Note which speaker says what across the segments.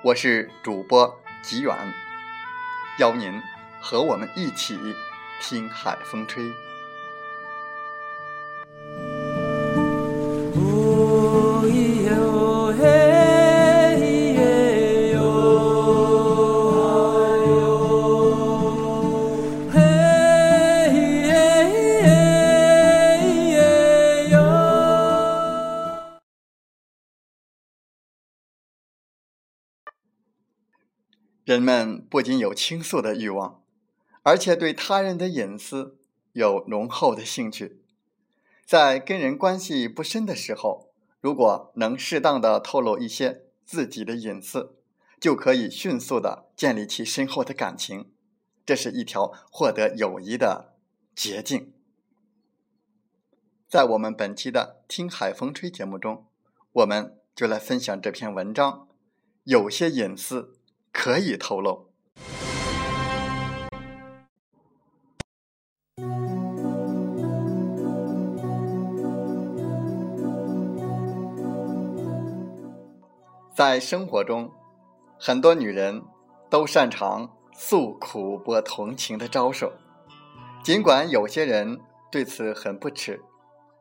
Speaker 1: 我是主播吉远，邀您和我们一起听海风吹。人们不仅有倾诉的欲望，而且对他人的隐私有浓厚的兴趣。在跟人关系不深的时候，如果能适当的透露一些自己的隐私，就可以迅速的建立起深厚的感情。这是一条获得友谊的捷径。在我们本期的《听海风吹》节目中，我们就来分享这篇文章：有些隐私。可以透露，在生活中，很多女人都擅长诉苦博同情的招数。尽管有些人对此很不耻，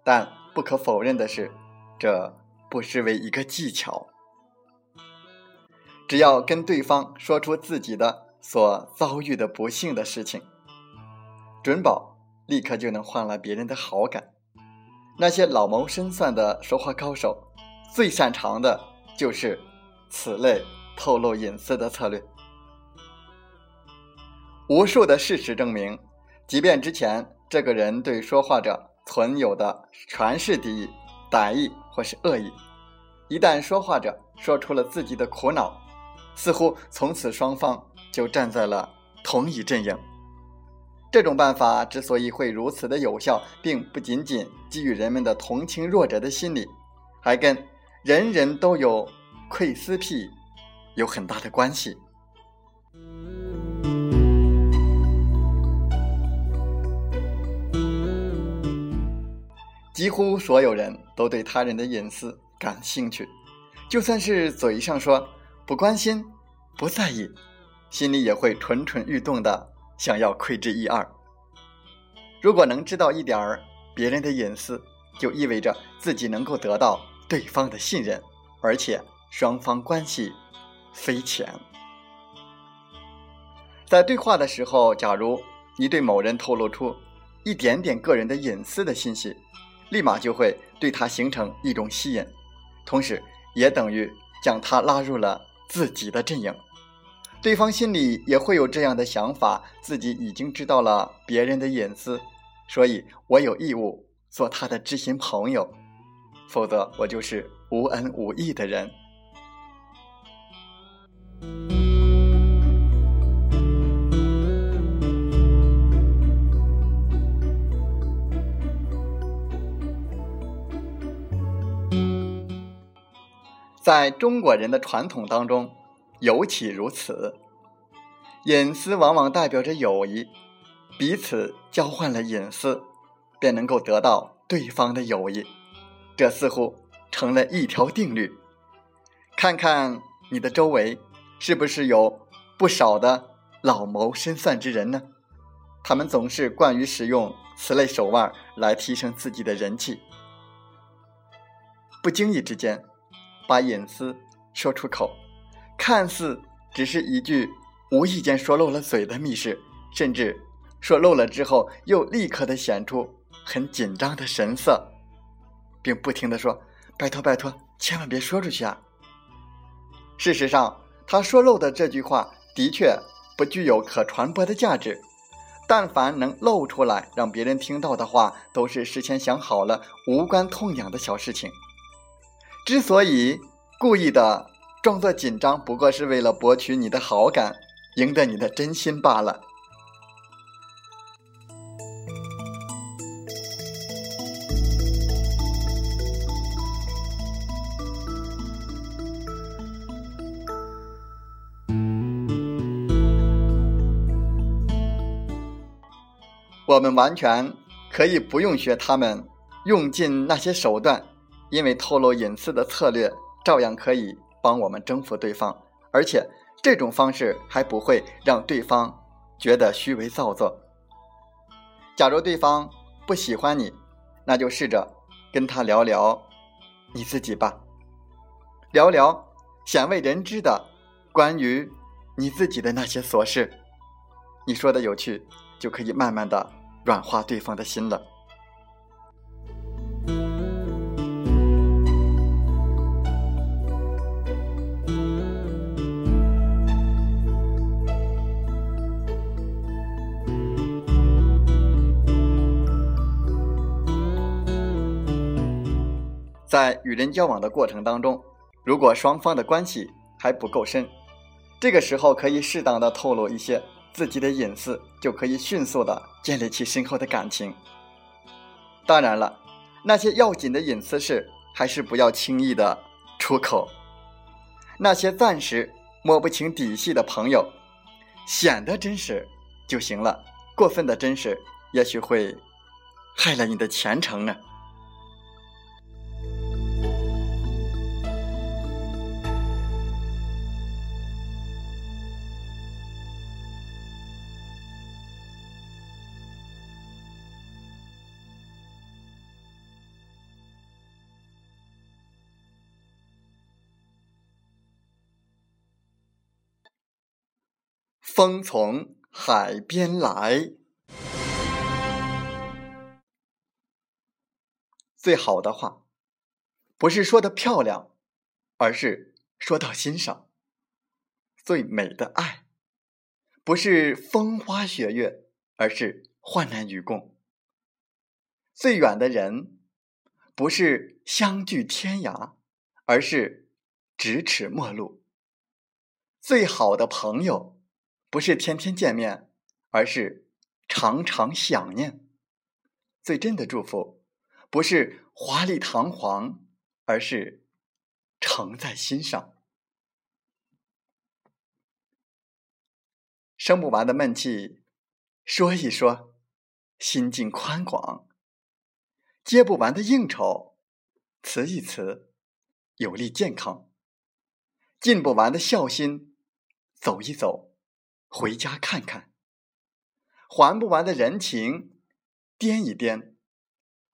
Speaker 1: 但不可否认的是，这不失为一个技巧。只要跟对方说出自己的所遭遇的不幸的事情，准保立刻就能换来别人的好感。那些老谋深算的说话高手，最擅长的就是此类透露隐私的策略。无数的事实证明，即便之前这个人对说话者存有的全是敌意、歹意或是恶意，一旦说话者说出了自己的苦恼，似乎从此双方就站在了同一阵营。这种办法之所以会如此的有效，并不仅仅基于人们的同情弱者的心理，还跟人人都有窥私癖有很大的关系。几乎所有人都对他人的隐私感兴趣，就算是嘴上说。不关心，不在意，心里也会蠢蠢欲动的，想要窥之一二。如果能知道一点儿别人的隐私，就意味着自己能够得到对方的信任，而且双方关系匪浅。在对话的时候，假如你对某人透露出一点点个人的隐私的信息，立马就会对他形成一种吸引，同时也等于将他拉入了。自己的阵营，对方心里也会有这样的想法：自己已经知道了别人的隐私，所以我有义务做他的知心朋友，否则我就是无恩无义的人。在中国人的传统当中，尤其如此。隐私往往代表着友谊，彼此交换了隐私，便能够得到对方的友谊。这似乎成了一条定律。看看你的周围，是不是有不少的老谋深算之人呢？他们总是惯于使用此类手腕来提升自己的人气，不经意之间把隐私说出口，看似只是一句无意间说漏了嘴的密事，甚至说漏了之后又立刻的显出很紧张的神色，并不停的说：“拜托拜托，千万别说出去啊！”事实上，他说漏的这句话的确不具有可传播的价值。但凡能露出来让别人听到的话，都是事先想好了、无关痛痒的小事情。之所以故意的装作紧张，不过是为了博取你的好感，赢得你的真心罢了。我们完全可以不用学他们，用尽那些手段，因为透露隐私的策略照样可以帮我们征服对方，而且这种方式还不会让对方觉得虚伪造作。假如对方不喜欢你，那就试着跟他聊聊你自己吧，聊聊鲜为人知的关于你自己的那些琐事。你说的有趣，就可以慢慢的。软化对方的心了。在与人交往的过程当中，如果双方的关系还不够深，这个时候可以适当的透露一些。自己的隐私就可以迅速的建立起深厚的感情。当然了，那些要紧的隐私事还是不要轻易的出口。那些暂时摸不清底细的朋友，显得真实就行了。过分的真实，也许会害了你的前程呢。风从海边来，最好的话，不是说的漂亮，而是说到心上。最美的爱，不是风花雪月，而是患难与共。最远的人，不是相距天涯，而是咫尺陌路。最好的朋友。不是天天见面，而是常常想念。最真的祝福，不是华丽堂皇，而是常在心上。生不完的闷气，说一说，心境宽广；接不完的应酬，辞一辞，有利健康；尽不完的孝心，走一走。回家看看，还不完的人情，掂一掂，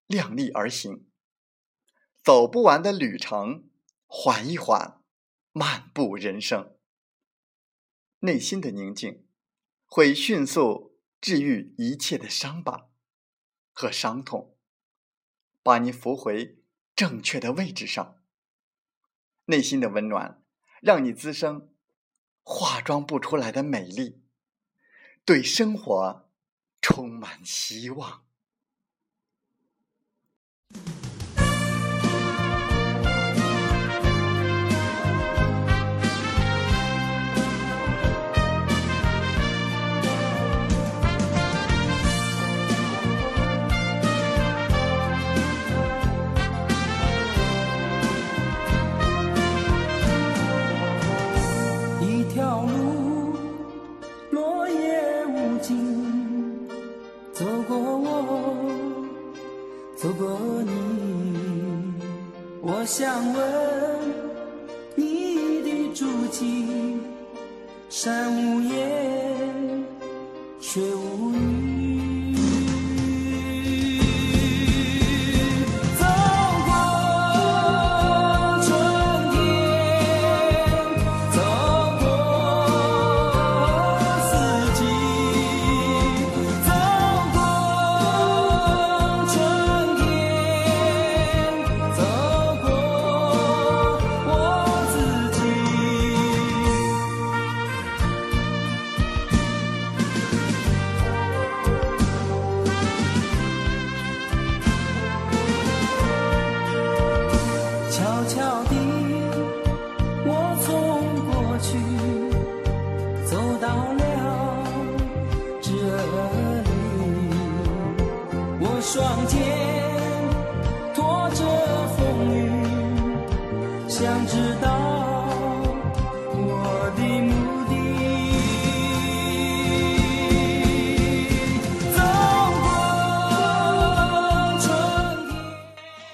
Speaker 1: 量力而行；走不完的旅程，缓一缓，漫步人生。内心的宁静，会迅速治愈一切的伤疤和伤痛，把你扶回正确的位置上。内心的温暖，让你滋生。化妆不出来的美丽，对生活充满希望。
Speaker 2: 经走过我走过你我想问你的足迹山无言。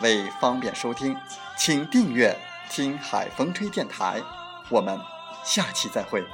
Speaker 1: 为方便收听，请订阅“听海风吹电台”。我们下期再会。